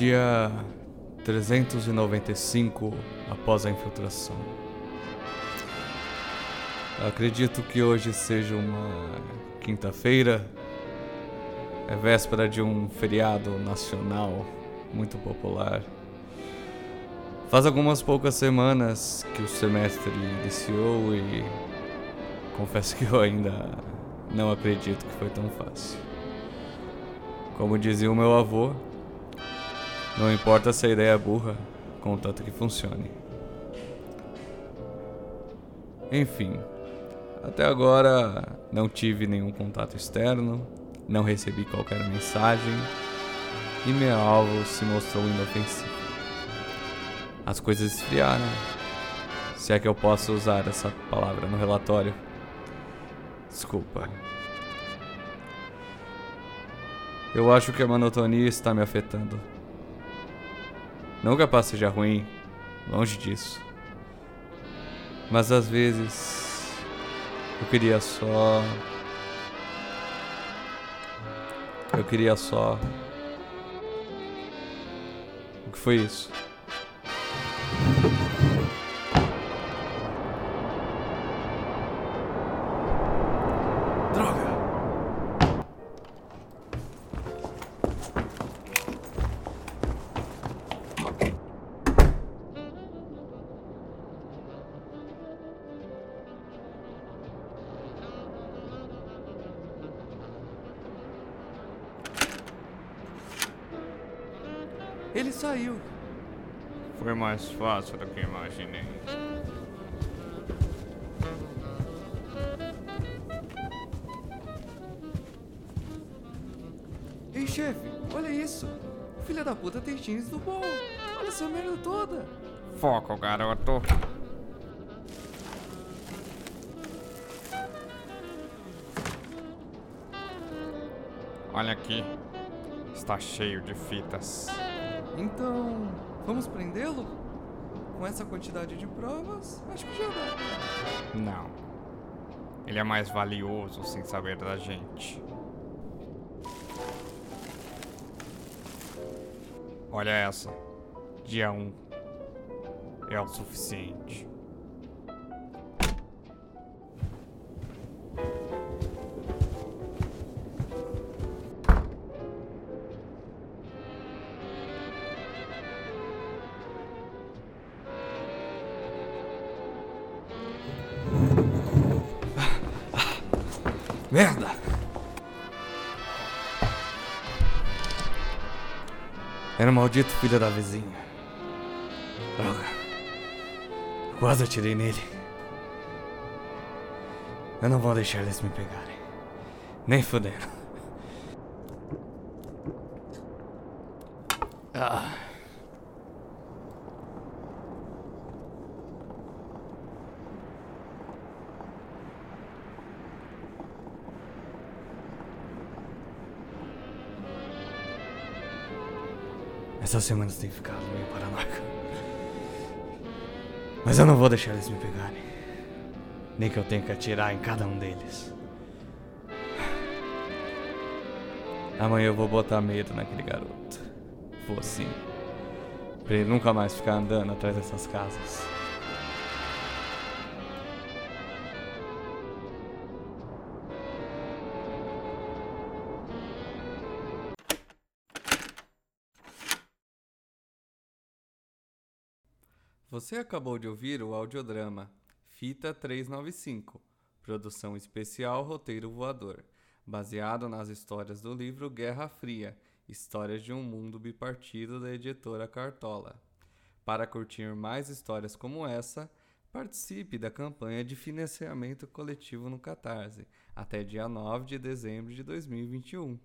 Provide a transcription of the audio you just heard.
Dia 395 após a infiltração. Acredito que hoje seja uma quinta-feira, é véspera de um feriado nacional muito popular. Faz algumas poucas semanas que o semestre iniciou e confesso que eu ainda não acredito que foi tão fácil. Como dizia o meu avô, não importa se a ideia é burra, contanto que funcione. Enfim, até agora não tive nenhum contato externo, não recebi qualquer mensagem e meu alvo se mostrou inofensivo. As coisas esfriaram, se é que eu posso usar essa palavra no relatório. Desculpa. Eu acho que a monotonia está me afetando. Não que a paz seja ruim, longe disso. Mas às vezes eu queria só. Eu queria só. O que foi isso? Ele saiu. Foi mais fácil do que imaginei. Ei, chefe, olha isso. O filho da puta tem jeans do bom. Olha essa merda toda. Foco, garoto. Olha aqui. Está cheio de fitas. Então, vamos prendê-lo? Com essa quantidade de provas, acho que já dá. Não. Ele é mais valioso sem saber da gente. Olha essa. Dia 1. É o suficiente. Merda! Era o maldito filho da vizinha. Droga. Quase atirei nele. Eu não vou deixar eles me pegarem. Nem fudendo. Ah. Essas semanas têm ficado meio paranoico. Mas eu não vou deixar eles me pegarem. Nem que eu tenha que atirar em cada um deles. Amanhã eu vou botar medo naquele garoto. Vou sim. Pra ele nunca mais ficar andando atrás dessas casas. Você acabou de ouvir o audiodrama Fita 395, produção especial Roteiro Voador, baseado nas histórias do livro Guerra Fria, Histórias de um Mundo Bipartido da editora Cartola. Para curtir mais histórias como essa, participe da campanha de financiamento coletivo no Catarse, até dia 9 de dezembro de 2021.